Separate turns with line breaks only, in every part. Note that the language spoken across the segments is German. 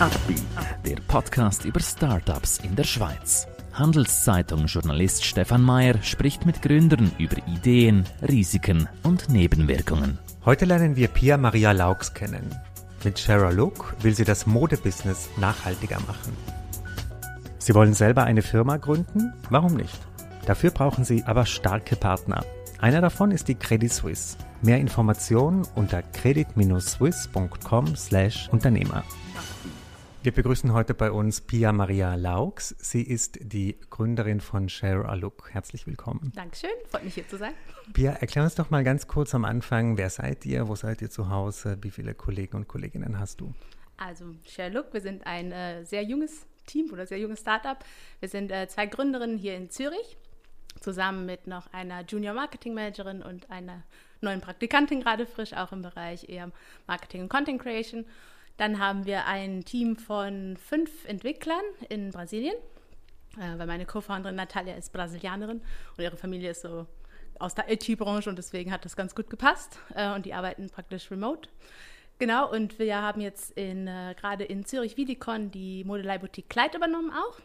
Upbeat, der Podcast über Startups in der Schweiz. Handelszeitung-Journalist Stefan Mayer spricht mit Gründern über Ideen, Risiken und Nebenwirkungen.
Heute lernen wir Pia Maria Laux kennen. Mit Shara Look will sie das Modebusiness nachhaltiger machen. Sie wollen selber eine Firma gründen? Warum nicht? Dafür brauchen sie aber starke Partner. Einer davon ist die Credit Suisse. Mehr Informationen unter credit-swiss.com/Unternehmer. Wir begrüßen heute bei uns Pia Maria Laux. Sie ist die Gründerin von Share a Look. Herzlich willkommen.
Dankeschön, freut mich hier zu sein.
Pia, erklär uns doch mal ganz kurz am Anfang, wer seid ihr, wo seid ihr zu Hause, wie viele Kollegen und Kolleginnen hast du?
Also Share a Look, wir sind ein äh, sehr junges Team oder sehr junges Startup. Wir sind äh, zwei Gründerinnen hier in Zürich, zusammen mit noch einer Junior Marketing Managerin und einer neuen Praktikantin gerade frisch, auch im Bereich eher Marketing und Content Creation. Dann haben wir ein Team von fünf Entwicklern in Brasilien, äh, weil meine Co-Founderin Natalia ist Brasilianerin und ihre Familie ist so aus der IT-Branche und deswegen hat das ganz gut gepasst äh, und die arbeiten praktisch remote. Genau, und wir haben jetzt in, äh, gerade in Zürich Vidicon die Modeleiboutique Kleid übernommen auch.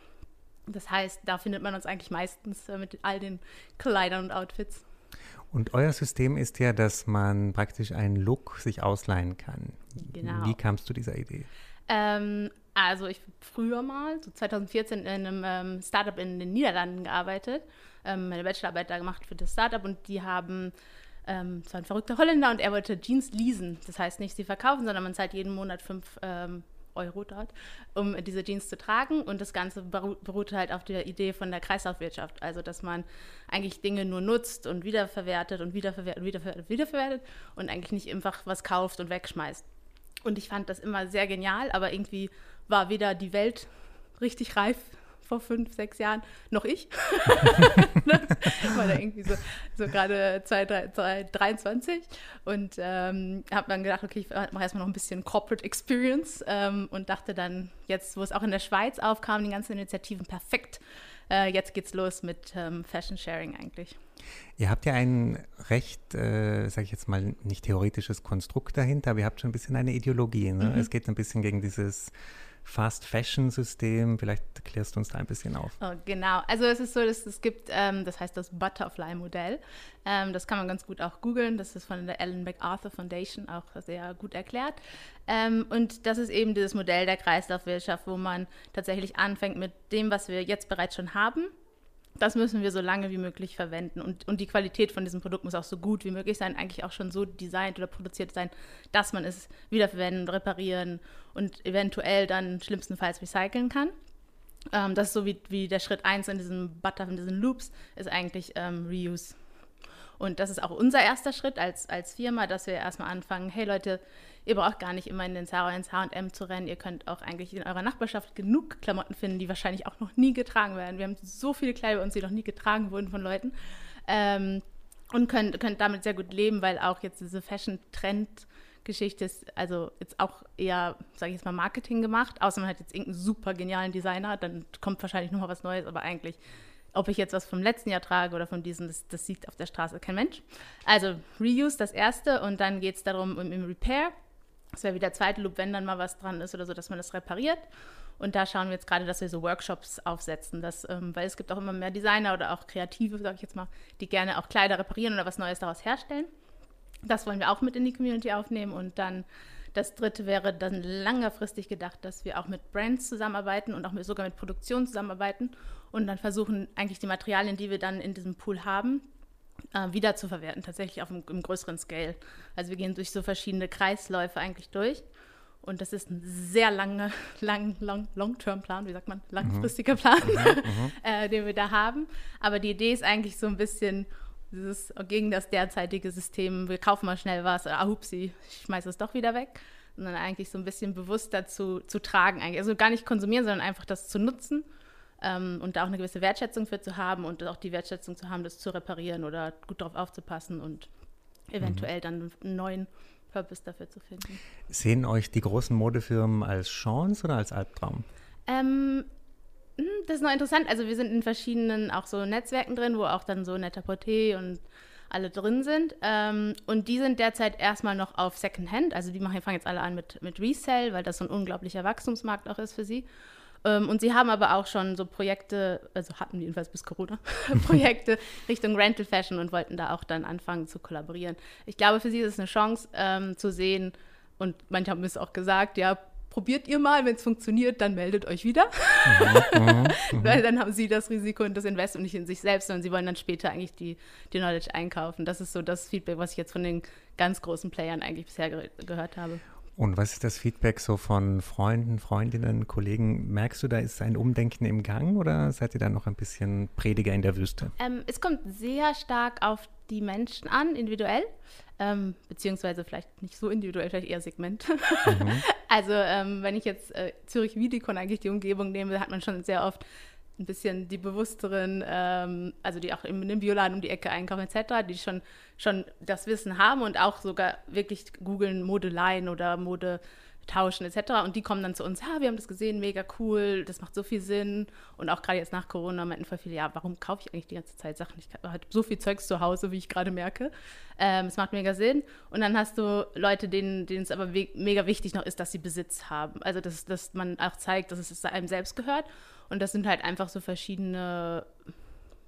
Das heißt, da findet man uns eigentlich meistens äh, mit all den Kleidern und Outfits.
Und euer System ist ja, dass man praktisch einen Look sich ausleihen kann. Genau. Wie kamst du dieser Idee?
Ähm, also ich habe früher mal, so 2014, in einem ähm, Startup in den Niederlanden gearbeitet, ähm, meine Bachelorarbeit da gemacht für das Startup und die haben, ähm, es war ein verrückter Holländer und er wollte Jeans leasen. Das heißt nicht sie verkaufen, sondern man zahlt jeden Monat fünf ähm, Euro dort, um diese Jeans zu tragen. Und das Ganze beruhte halt auf der Idee von der Kreislaufwirtschaft. Also, dass man eigentlich Dinge nur nutzt und wiederverwertet und wiederverwertet und wiederverwertet, wiederverwertet und eigentlich nicht einfach was kauft und wegschmeißt. Und ich fand das immer sehr genial, aber irgendwie war weder die Welt richtig reif vor fünf, sechs Jahren noch ich. ne? War da irgendwie so, so gerade 23 und ähm, habe dann gedacht, okay, ich mache erstmal noch ein bisschen Corporate Experience ähm, und dachte dann, jetzt, wo es auch in der Schweiz aufkam, die ganzen Initiativen, perfekt. Äh, jetzt geht's los mit ähm, Fashion Sharing eigentlich.
Ihr habt ja ein recht, äh, sage ich jetzt mal, nicht theoretisches Konstrukt dahinter, aber ihr habt schon ein bisschen eine Ideologie. Ne? Mhm. Es geht ein bisschen gegen dieses Fast Fashion System. Vielleicht klärst du uns da ein bisschen auf.
Oh, genau. Also es ist so, dass es gibt, ähm, das heißt das Butterfly Modell. Ähm, das kann man ganz gut auch googeln. Das ist von der Ellen MacArthur Foundation auch sehr gut erklärt. Ähm, und das ist eben dieses Modell der Kreislaufwirtschaft, wo man tatsächlich anfängt mit dem, was wir jetzt bereits schon haben das müssen wir so lange wie möglich verwenden. Und, und die Qualität von diesem Produkt muss auch so gut wie möglich sein, eigentlich auch schon so designt oder produziert sein, dass man es wiederverwenden, reparieren und eventuell dann schlimmstenfalls recyceln kann. Ähm, das ist so wie, wie der Schritt 1 in diesem Butter, in diesen Loops, ist eigentlich ähm, Reuse. Und das ist auch unser erster Schritt als, als Firma, dass wir erstmal anfangen, hey Leute, ihr braucht gar nicht immer in den Zara ins H&M zu rennen. Ihr könnt auch eigentlich in eurer Nachbarschaft genug Klamotten finden, die wahrscheinlich auch noch nie getragen werden. Wir haben so viele Kleider bei uns, die noch nie getragen wurden von Leuten. Ähm, und könnt, könnt damit sehr gut leben, weil auch jetzt diese Fashion-Trend-Geschichte ist also jetzt auch eher, sage ich jetzt mal, Marketing gemacht. Außer man hat jetzt irgendeinen super genialen Designer, dann kommt wahrscheinlich nochmal was Neues, aber eigentlich ob ich jetzt was vom letzten Jahr trage oder von diesem, das, das sieht auf der Straße kein Mensch. Also Reuse das erste und dann geht es darum im Repair. Das wäre wie der zweite Loop, wenn dann mal was dran ist oder so, dass man das repariert. Und da schauen wir jetzt gerade, dass wir so Workshops aufsetzen, dass, ähm, weil es gibt auch immer mehr Designer oder auch Kreative, sage ich jetzt mal, die gerne auch Kleider reparieren oder was Neues daraus herstellen. Das wollen wir auch mit in die Community aufnehmen und dann das dritte wäre dann längerfristig gedacht, dass wir auch mit Brands zusammenarbeiten und auch mit, sogar mit Produktion zusammenarbeiten und dann versuchen, eigentlich die Materialien, die wir dann in diesem Pool haben, äh, wiederzuverwerten, tatsächlich auf einem, einem größeren Scale. Also wir gehen durch so verschiedene Kreisläufe eigentlich durch. Und das ist ein sehr langer, lang, long, Long-Term-Plan, wie sagt man, langfristiger mhm. Plan, mhm, mhm. äh, den wir da haben. Aber die Idee ist eigentlich so ein bisschen dieses gegen das derzeitige System, wir kaufen mal schnell was, ah, hupsi, ich schmeiße es doch wieder weg. Sondern eigentlich so ein bisschen bewusst dazu zu tragen. Eigentlich. Also gar nicht konsumieren, sondern einfach das zu nutzen ähm, und da auch eine gewisse Wertschätzung für zu haben und auch die Wertschätzung zu haben, das zu reparieren oder gut darauf aufzupassen und eventuell mhm. dann einen neuen Purpose dafür zu finden.
Sehen euch die großen Modefirmen als Chance oder als Albtraum?
Ähm, hm, das ist noch interessant. Also wir sind in verschiedenen auch so Netzwerken drin, wo auch dann so Net-a-Porter und alle drin sind. Ähm, und die sind derzeit erstmal noch auf Secondhand. Also die machen, fangen jetzt alle an mit, mit Resell, weil das so ein unglaublicher Wachstumsmarkt auch ist für sie. Ähm, und sie haben aber auch schon so Projekte, also hatten jedenfalls bis Corona, Projekte Richtung Rental Fashion und wollten da auch dann anfangen zu kollaborieren. Ich glaube, für sie ist es eine Chance ähm, zu sehen, und manche haben es auch gesagt, ja, probiert ihr mal, wenn es funktioniert, dann meldet euch wieder. Mhm, mhm, mhm. Weil dann haben sie das Risiko und das Investment nicht in sich selbst, sondern sie wollen dann später eigentlich die, die Knowledge einkaufen. Das ist so das Feedback, was ich jetzt von den ganz großen Playern eigentlich bisher ge gehört habe.
Und was ist das Feedback so von Freunden, Freundinnen, Kollegen? Merkst du, da ist ein Umdenken im Gang oder seid ihr da noch ein bisschen Prediger in der Wüste?
Ähm, es kommt sehr stark auf die Menschen an, individuell. Ähm, beziehungsweise vielleicht nicht so individuell, vielleicht eher Segment. Mhm. also ähm, wenn ich jetzt äh, Zürich Vidicon eigentlich die Umgebung nehme, hat man schon sehr oft ein bisschen die bewussteren, ähm, also die auch in einem Bioladen um die Ecke einkaufen etc., die schon, schon das Wissen haben und auch sogar wirklich googeln Modeleien oder Mode tauschen etc. Und die kommen dann zu uns, ja, wir haben das gesehen, mega cool, das macht so viel Sinn. Und auch gerade jetzt nach Corona meinten voll viele, ja, warum kaufe ich eigentlich die ganze Zeit Sachen? Ich habe halt so viel Zeugs zu Hause, wie ich gerade merke. Ähm, es macht mega Sinn. Und dann hast du Leute, denen, denen es aber mega wichtig noch ist, dass sie Besitz haben. Also, dass, dass man auch zeigt, dass es einem selbst gehört. Und das sind halt einfach so verschiedene,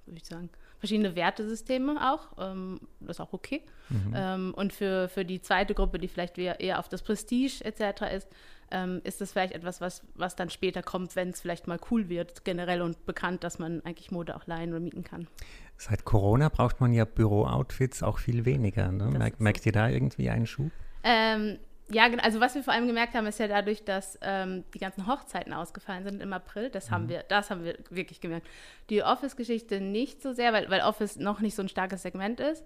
würde ich sagen, verschiedene Wertesysteme auch. Ähm, das ist auch okay. Mhm. Ähm, und für, für die zweite Gruppe, die vielleicht eher auf das Prestige etc. ist, ähm, ist das vielleicht etwas, was, was dann später kommt, wenn es vielleicht mal cool wird, generell und bekannt, dass man eigentlich Mode auch leihen oder mieten kann.
Seit Corona braucht man ja Büro-Outfits auch viel weniger. Ne? Merkt, merkt ihr da irgendwie einen Schub?
Ähm, ja, also was wir vor allem gemerkt haben, ist ja dadurch, dass ähm, die ganzen Hochzeiten ausgefallen sind im April. Das mhm. haben wir, das haben wir wirklich gemerkt. Die Office-Geschichte nicht so sehr, weil, weil Office noch nicht so ein starkes Segment ist.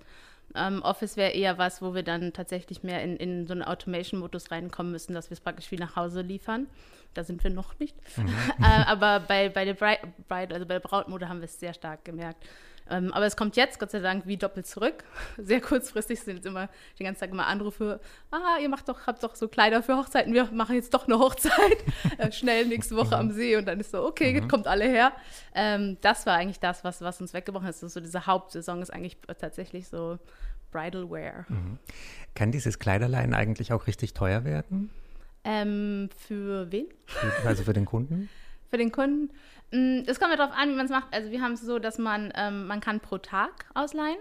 Ähm, Office wäre eher was, wo wir dann tatsächlich mehr in, in so einen Automation-Modus reinkommen müssen, dass wir es praktisch wie nach Hause liefern. Da sind wir noch nicht. Mhm. äh, aber bei, bei der Bride, also bei der Brautmode haben wir es sehr stark gemerkt. Ähm, aber es kommt jetzt, Gott sei Dank, wie doppelt zurück. Sehr kurzfristig sind jetzt immer den ganzen Tag immer Anrufe. Ah, ihr macht doch, habt doch so Kleider für Hochzeiten. Wir machen jetzt doch eine Hochzeit. äh, schnell nächste Woche am See. Und dann ist so, okay, mhm. kommt alle her. Ähm, das war eigentlich das, was, was uns weggebrochen ist. So diese Hauptsaison ist eigentlich tatsächlich so Bridal Wear. Mhm.
Kann dieses Kleiderlein eigentlich auch richtig teuer werden?
Ähm, für wen?
also für den Kunden?
für den Kunden. Mm, es kommt ja darauf an, wie man es macht. Also wir haben es so, dass man, ähm, man kann pro Tag ausleihen,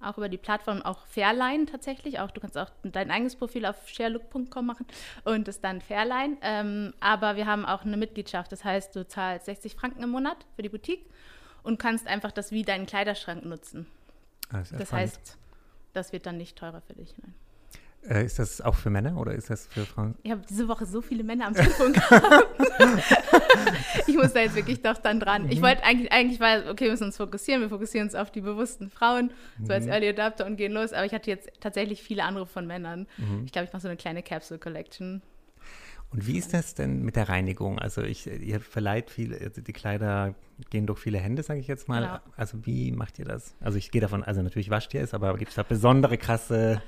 auch über die Plattform, auch Fairline tatsächlich. Auch du kannst auch dein eigenes Profil auf sharelook.com machen und es dann Fairline. Ähm, aber wir haben auch eine Mitgliedschaft. Das heißt, du zahlst 60 Franken im Monat für die Boutique und kannst einfach das wie deinen Kleiderschrank nutzen. Ah, das, das heißt, das wird dann nicht teurer für dich. Nein.
Äh, ist das auch für Männer oder ist das für Frauen?
Ich habe diese Woche so viele Männer am Telefon gehabt. ich muss da jetzt wirklich doch dann dran. Ich mhm. wollte eigentlich, eigentlich war, okay, wir müssen uns fokussieren. Wir fokussieren uns auf die bewussten Frauen, so als mhm. Early Adapter und gehen los. Aber ich hatte jetzt tatsächlich viele andere von Männern. Mhm. Ich glaube, ich mache so eine kleine Capsule Collection.
Und wie ist das denn mit der Reinigung? Also ich, ihr verleiht viele, also die Kleider gehen durch viele Hände, sage ich jetzt mal. Genau. Also wie macht ihr das? Also ich gehe davon, also natürlich wascht ihr es, aber gibt es da besondere krasse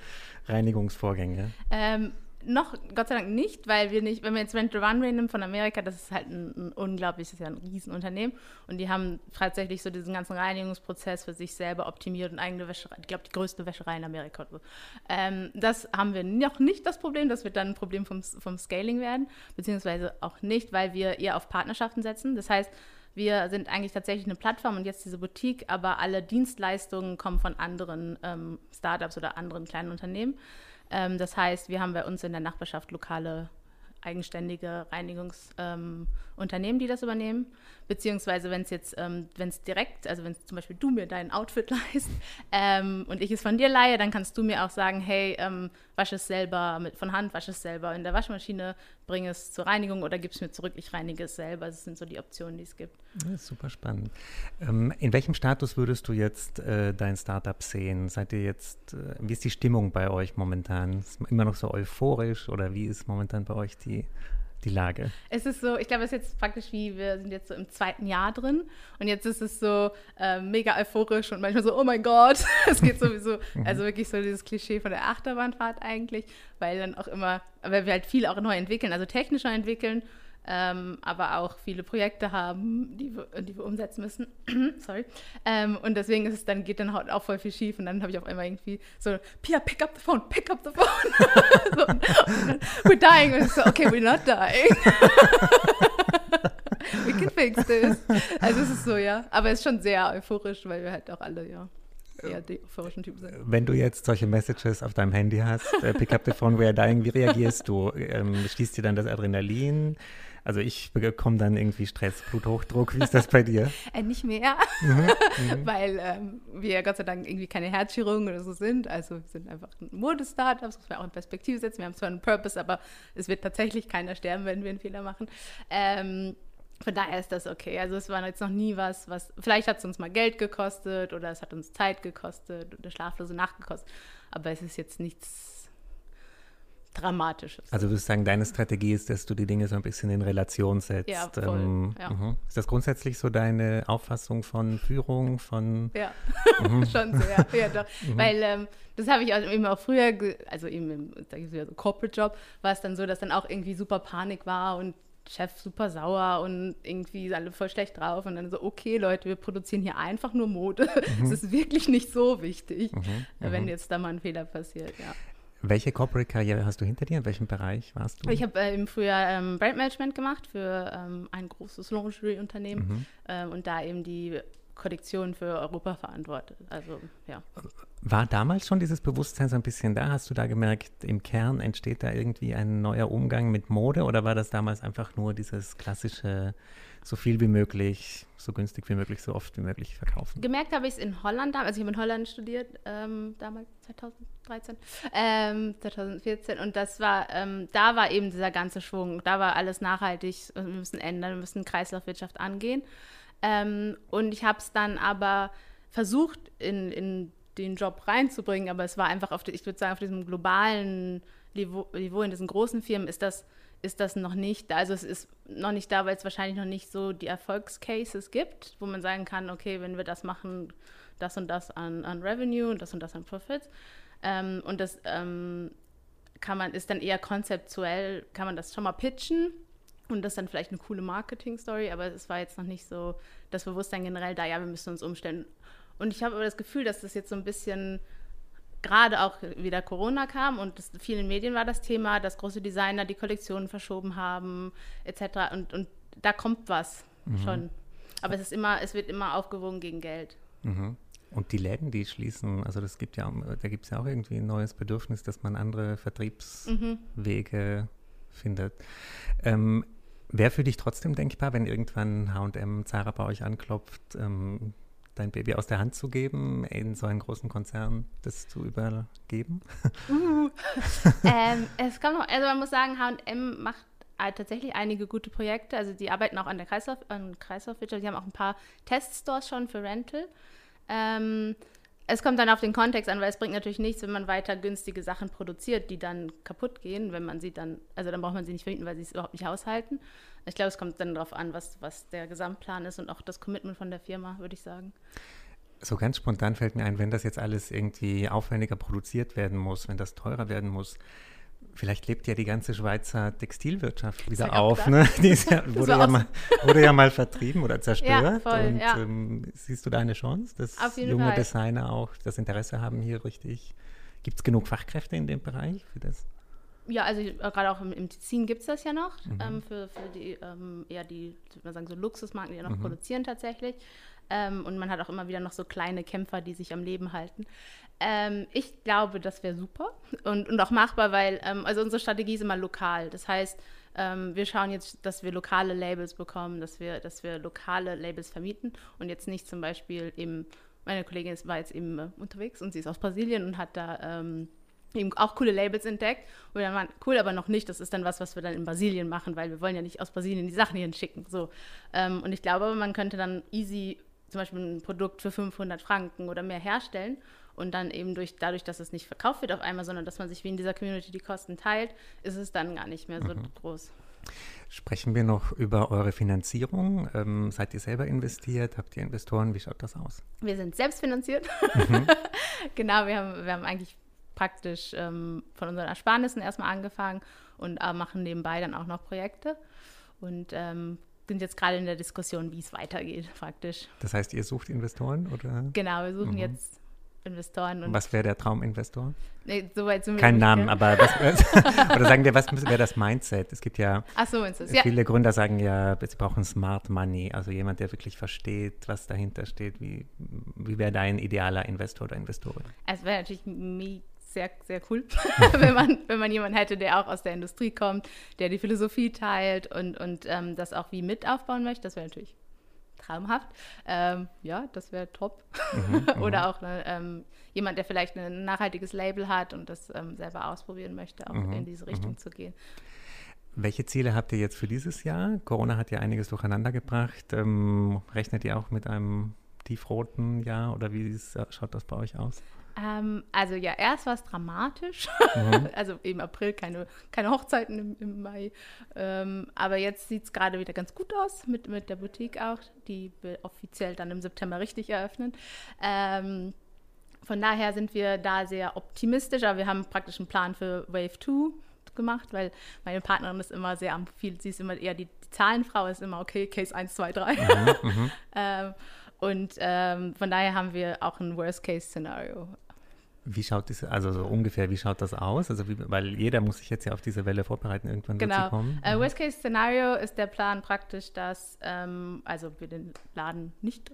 Reinigungsvorgänge?
Ähm, noch Gott sei Dank nicht, weil wir nicht, wenn wir jetzt Rent the Runway nehmen von Amerika, das ist halt ein, ein unglaubliches, ja ein Riesenunternehmen und die haben tatsächlich so diesen ganzen Reinigungsprozess für sich selber optimiert und eigene Wäscherei, ich glaube die größte Wäscherei in Amerika. So. Ähm, das haben wir noch nicht das Problem, das wird dann ein Problem vom, vom Scaling werden, beziehungsweise auch nicht, weil wir eher auf Partnerschaften setzen. Das heißt, wir sind eigentlich tatsächlich eine Plattform und jetzt diese Boutique, aber alle Dienstleistungen kommen von anderen ähm, Startups oder anderen kleinen Unternehmen. Ähm, das heißt, wir haben bei uns in der Nachbarschaft lokale eigenständige Reinigungsunternehmen, ähm, die das übernehmen. Beziehungsweise, wenn es jetzt, ähm, wenn es direkt, also wenn zum Beispiel du mir dein Outfit leist ähm, und ich es von dir leihe, dann kannst du mir auch sagen, hey, ähm, wasche es selber mit, von Hand, wasche es selber in der Waschmaschine, bringe es zur Reinigung oder gib es mir zurück, ich reinige es selber. Das sind so die Optionen, die es gibt.
Super spannend. Ähm, in welchem Status würdest du jetzt äh, dein Startup sehen? Seid ihr jetzt, äh, wie ist die Stimmung bei euch momentan? Ist immer noch so euphorisch oder wie ist momentan bei euch die die Lage?
Es ist so, ich glaube, es ist jetzt praktisch wie, wir sind jetzt so im zweiten Jahr drin und jetzt ist es so äh, mega euphorisch und manchmal so, oh mein Gott, es geht sowieso, mhm. also wirklich so dieses Klischee von der Achterbahnfahrt eigentlich, weil dann auch immer, weil wir halt viel auch neu entwickeln, also technisch neu entwickeln ähm, aber auch viele Projekte haben, die wir, die wir umsetzen müssen. Sorry. Ähm, und deswegen ist es dann, geht dann auch voll viel schief und dann habe ich auf einmal irgendwie so, Pia, pick up the phone, pick up the phone. so, dann, we're dying. Und ich so, okay, we're not dying. We can fix this. Also es ist so, ja. Aber es ist schon sehr euphorisch, weil wir halt auch alle, ja eher die euphorischen Typen sind.
Wenn du jetzt solche Messages auf deinem Handy hast, äh, pick up the phone, we are dying, wie reagierst du? Ähm, stießt dir dann das Adrenalin? Also ich bekomme dann irgendwie Stress, Bluthochdruck. Wie ist das bei dir?
äh, nicht mehr, mhm, mhm, weil ähm, wir Gott sei Dank irgendwie keine Herzchirurgen oder so sind. Also wir sind einfach ein Modestartup, das muss man auch in Perspektive setzen. Wir haben zwar einen Purpose, aber es wird tatsächlich keiner sterben, wenn wir einen Fehler machen. Ähm, von daher ist das okay. Also es war jetzt noch nie was, was, vielleicht hat es uns mal Geld gekostet oder es hat uns Zeit gekostet oder schlaflose Nacht gekostet, aber es ist jetzt nichts Dramatisches.
Also würdest du sagen, deine Strategie ist, dass du die Dinge so ein bisschen in Relation setzt.
Ja, voll, ähm, ja.
Uh Ist das grundsätzlich so deine Auffassung von Führung, von...
Ja, mhm. schon sehr, ja doch. Mhm. Weil ähm, das habe ich auch eben auch früher, also eben im so Corporate Job, war es dann so, dass dann auch irgendwie super Panik war und Chef super sauer und irgendwie alle voll schlecht drauf. Und dann so, okay, Leute, wir produzieren hier einfach nur Mode. Mhm. Es ist wirklich nicht so wichtig, mhm, wenn mhm. jetzt da mal ein Fehler passiert, ja.
Welche Corporate-Karriere hast du hinter dir? In welchem Bereich warst du?
Ich habe äh, im Frühjahr ähm, Brandmanagement gemacht für ähm, ein großes Lingerie-Unternehmen mhm. ähm, und da eben die Kollektion für Europa verantwortet. Also, ja.
War damals schon dieses Bewusstsein so ein bisschen da? Hast du da gemerkt, im Kern entsteht da irgendwie ein neuer Umgang mit Mode oder war das damals einfach nur dieses klassische, so viel wie möglich, so günstig wie möglich, so oft wie möglich verkaufen?
Gemerkt habe ich es in Holland, also ich habe in Holland studiert, ähm, damals 2013, ähm, 2014 und das war, ähm, da war eben dieser ganze Schwung, da war alles nachhaltig, wir müssen ändern, wir müssen Kreislaufwirtschaft angehen. Ähm, und ich habe es dann aber versucht, in, in den Job reinzubringen, aber es war einfach auf, die, ich würde sagen, auf diesem globalen Niveau, in diesen großen Firmen ist das, ist das noch nicht da. Also es ist noch nicht da, weil es wahrscheinlich noch nicht so die Erfolgscases gibt, wo man sagen kann, okay, wenn wir das machen, das und das an, an Revenue und das und das an Profits. Ähm, und das ähm, kann man, ist dann eher konzeptuell, kann man das schon mal pitchen und das ist dann vielleicht eine coole Marketing-Story, aber es war jetzt noch nicht so das Bewusstsein generell da, ja, wir müssen uns umstellen. Und ich habe aber das Gefühl, dass das jetzt so ein bisschen gerade auch wieder Corona kam und das, vielen Medien war das Thema, dass große Designer die Kollektionen verschoben haben, etc. Und, und da kommt was mhm. schon. Aber es ist immer, es wird immer aufgewogen gegen Geld.
Mhm. Und die Läden, die schließen, also das gibt ja, da gibt es ja auch irgendwie ein neues Bedürfnis, dass man andere Vertriebswege mhm. findet. Ähm, Wäre für dich trotzdem denkbar, wenn irgendwann HM, Zara bei euch anklopft, ähm, dein Baby aus der Hand zu geben, in so einen großen Konzern das zu übergeben?
Uh, ähm, es kommt noch, also man muss sagen, HM macht tatsächlich einige gute Projekte. Also die arbeiten auch an der Kreislauf, an Kreislaufwirtschaft. Die haben auch ein paar Teststores schon für Rental. Ähm, es kommt dann auf den Kontext an, weil es bringt natürlich nichts, wenn man weiter günstige Sachen produziert, die dann kaputt gehen, wenn man sie dann, also dann braucht man sie nicht vermieten, weil sie es überhaupt nicht aushalten. Ich glaube, es kommt dann darauf an, was, was der Gesamtplan ist und auch das Commitment von der Firma, würde ich sagen.
So ganz spontan fällt mir ein, wenn das jetzt alles irgendwie aufwendiger produziert werden muss, wenn das teurer werden muss, Vielleicht lebt ja die ganze Schweizer Textilwirtschaft wieder auf. Ne? Die ja, wurde, ja mal, wurde, ja mal, vertrieben oder zerstört. Ja, voll, und ähm, siehst du da eine Chance, dass junge Fall. Designer auch das Interesse haben, hier richtig? Gibt es genug Fachkräfte in dem Bereich für das?
Ja, also äh, gerade auch im, im Tessin gibt es das ja noch, mhm. ähm, für, für die ähm, eher die, würde man sagen, so Luxusmarken, die ja noch mhm. produzieren tatsächlich. Ähm, und man hat auch immer wieder noch so kleine Kämpfer, die sich am Leben halten. Ähm, ich glaube, das wäre super und, und auch machbar, weil ähm, also unsere Strategie ist immer lokal. Das heißt, ähm, wir schauen jetzt, dass wir lokale Labels bekommen, dass wir, dass wir lokale Labels vermieten und jetzt nicht zum Beispiel eben, meine Kollegin war jetzt eben äh, unterwegs und sie ist aus Brasilien und hat da eben auch coole Labels entdeckt. Und dann waren cool, aber noch nicht. Das ist dann was, was wir dann in Brasilien machen, weil wir wollen ja nicht aus Brasilien die Sachen hier schicken. So. Ähm, und ich glaube, man könnte dann easy zum Beispiel ein Produkt für 500 Franken oder mehr herstellen und dann eben durch, dadurch, dass es nicht verkauft wird auf einmal, sondern dass man sich wie in dieser Community die Kosten teilt, ist es dann gar nicht mehr so mhm. groß.
Sprechen wir noch über eure Finanzierung. Ähm, seid ihr selber investiert? Habt ihr Investoren? Wie schaut das aus?
Wir sind selbst finanziert. Mhm. genau, wir haben, wir haben eigentlich praktisch ähm, von unseren Ersparnissen erstmal angefangen und äh, machen nebenbei dann auch noch Projekte. und ähm, sind jetzt gerade in der Diskussion, wie es weitergeht, praktisch.
Das heißt, ihr sucht Investoren oder?
Genau, wir suchen mhm. jetzt Investoren.
Und was wäre der Trauminvestor?
Nee, so weit sind wir
Kein Namen, aber was, oder sagen wir, was wäre das Mindset? Es gibt ja
so,
viele ja. Gründer sagen ja, sie brauchen Smart Money, also jemand, der wirklich versteht, was dahinter steht. Wie, wie wäre dein idealer Investor oder Investorin?
Es wäre natürlich sehr, sehr cool, wenn, man, wenn man jemanden hätte, der auch aus der Industrie kommt, der die Philosophie teilt und, und ähm, das auch wie mit aufbauen möchte. Das wäre natürlich traumhaft. Ähm, ja, das wäre top. Mhm, mhm, Oder auch ne, ähm, jemand, der vielleicht ein nachhaltiges Label hat und das ähm, selber ausprobieren möchte, auch mhm, in diese Richtung zu gehen.
Welche Ziele habt ihr jetzt für dieses Jahr? Corona hat ja einiges durcheinander gebracht. Ähm, rechnet ihr auch mit einem tiefroten Jahr oder wie schaut das bei euch aus?
Ähm, also ja, erst war es dramatisch. Mhm. also im April keine, keine Hochzeiten im, im Mai. Ähm, aber jetzt sieht es gerade wieder ganz gut aus mit, mit der Boutique auch. Die will offiziell dann im September richtig eröffnen. Ähm, von daher sind wir da sehr optimistisch, aber wir haben praktisch einen Plan für Wave 2 gemacht, weil meine Partnerin ist immer sehr am viel, sie ist immer eher die, die Zahlenfrau, ist immer okay, Case 1, 2, 3. Mhm, mhm. ähm, und ähm, von daher haben wir auch ein Worst-Case-Szenario
wie schaut das, also so ungefähr, wie schaut das aus? Also wie, weil jeder muss sich jetzt ja auf diese Welle vorbereiten, irgendwann
genau.
zu kommen.
Äh, Worst Case Szenario ist der Plan praktisch, dass ähm, also wir den Laden nicht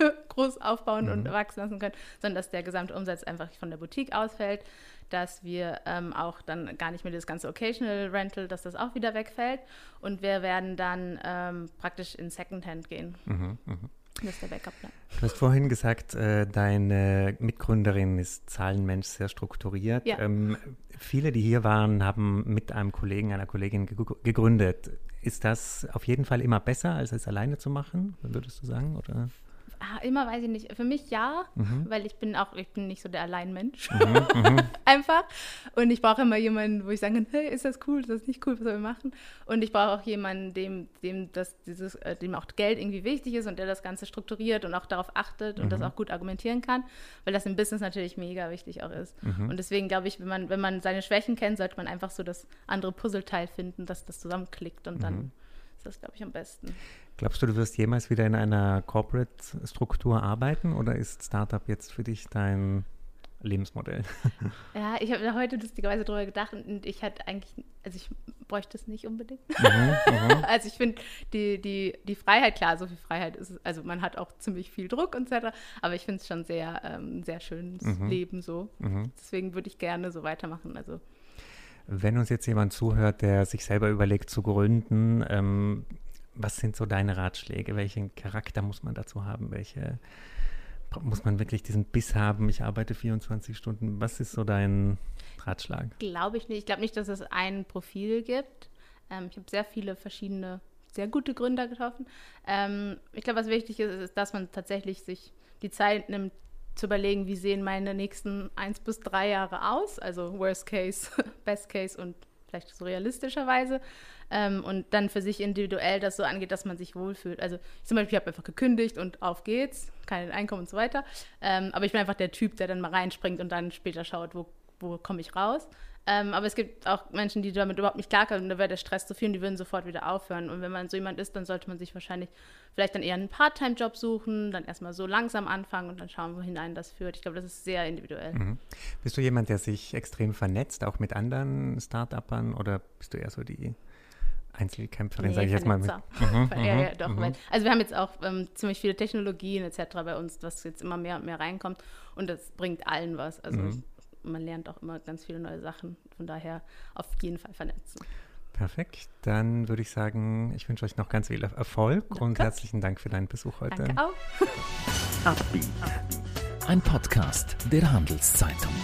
groß aufbauen mhm. und wachsen lassen können, sondern dass der gesamte Umsatz einfach von der Boutique ausfällt, dass wir ähm, auch dann gar nicht mehr das ganze Occasional Rental, dass das auch wieder wegfällt und wir werden dann ähm, praktisch in Secondhand gehen. Mhm, mh. Das ist der Backup-Plan.
Du hast vorhin gesagt, äh, deine Mitgründerin ist Zahlenmensch, sehr strukturiert. Ja. Ähm, viele, die hier waren, haben mit einem Kollegen, einer Kollegin gegründet. Ist das auf jeden Fall immer besser, als es alleine zu machen, würdest du sagen? Oder?
Ah, immer weiß ich nicht. Für mich ja, mhm. weil ich bin auch, ich bin nicht so der Alleinmensch. Mhm, mhm. Einfach. Und ich brauche immer jemanden, wo ich sagen kann, hey, ist das cool, ist das nicht cool, was sollen wir machen? Und ich brauche auch jemanden, dem, dem das, dieses, äh, dem auch Geld irgendwie wichtig ist und der das Ganze strukturiert und auch darauf achtet und das mhm. auch gut argumentieren kann, weil das im Business natürlich mega wichtig auch ist. Mhm. Und deswegen glaube ich, wenn man, wenn man seine Schwächen kennt, sollte man einfach so das andere Puzzleteil finden, dass das zusammenklickt und dann mhm. ist das, glaube ich, am besten.
Glaubst du, du wirst jemals wieder in einer Corporate-Struktur arbeiten oder ist Startup jetzt für dich dein Lebensmodell?
Ja, ich habe heute lustigerweise darüber gedacht und ich hatte eigentlich, also ich bräuchte es nicht unbedingt. Mhm, mhm. also ich finde die, die, die Freiheit, klar, so viel Freiheit ist es, also man hat auch ziemlich viel Druck und so weiter, aber ich finde es schon sehr, ähm, sehr schönes mhm. Leben so. Mhm. Deswegen würde ich gerne so weitermachen. Also
wenn uns jetzt jemand zuhört, der sich selber überlegt zu gründen, ähm, was sind so deine Ratschläge? Welchen Charakter muss man dazu haben? Welche muss man wirklich diesen Biss haben? Ich arbeite 24 Stunden. Was ist so dein Ratschlag?
Glaube ich nicht. Ich glaube nicht, dass es ein Profil gibt. Ähm, ich habe sehr viele verschiedene, sehr gute Gründer getroffen. Ähm, ich glaube, was wichtig ist, ist, dass man tatsächlich sich die Zeit nimmt, zu überlegen, wie sehen meine nächsten eins bis drei Jahre aus, also Worst Case, Best Case und vielleicht so realistischerweise ähm, und dann für sich individuell das so angeht, dass man sich wohlfühlt. Also ich zum Beispiel habe einfach gekündigt und auf geht's, kein Einkommen und so weiter. Ähm, aber ich bin einfach der Typ, der dann mal reinspringt und dann später schaut, wo, wo komme ich raus. Ähm, aber es gibt auch Menschen, die damit überhaupt nicht klarkommen, da wäre der Stress zu viel und die würden sofort wieder aufhören. Und wenn man so jemand ist, dann sollte man sich wahrscheinlich vielleicht dann eher einen Part-Time-Job suchen, dann erstmal so langsam anfangen und dann schauen, wohin einen das führt. Ich glaube, das ist sehr individuell. Mhm.
Bist du jemand, der sich extrem vernetzt, auch mit anderen Start-Upern oder bist du eher so die Einzelkämpferin, nee, sage ich jetzt mal. Mit.
Mhm, ja, ja, doch. Mhm. Also wir haben jetzt auch ähm, ziemlich viele Technologien etc. bei uns, was jetzt immer mehr und mehr reinkommt und das bringt allen was. Also mhm. man lernt auch immer ganz viele neue Sachen. Von daher auf jeden Fall vernetzen.
Perfekt. Dann würde ich sagen, ich wünsche euch noch ganz viel Erfolg Danke. und herzlichen Dank für deinen Besuch heute.
Danke auch.
Ein Podcast der Handelszeitung.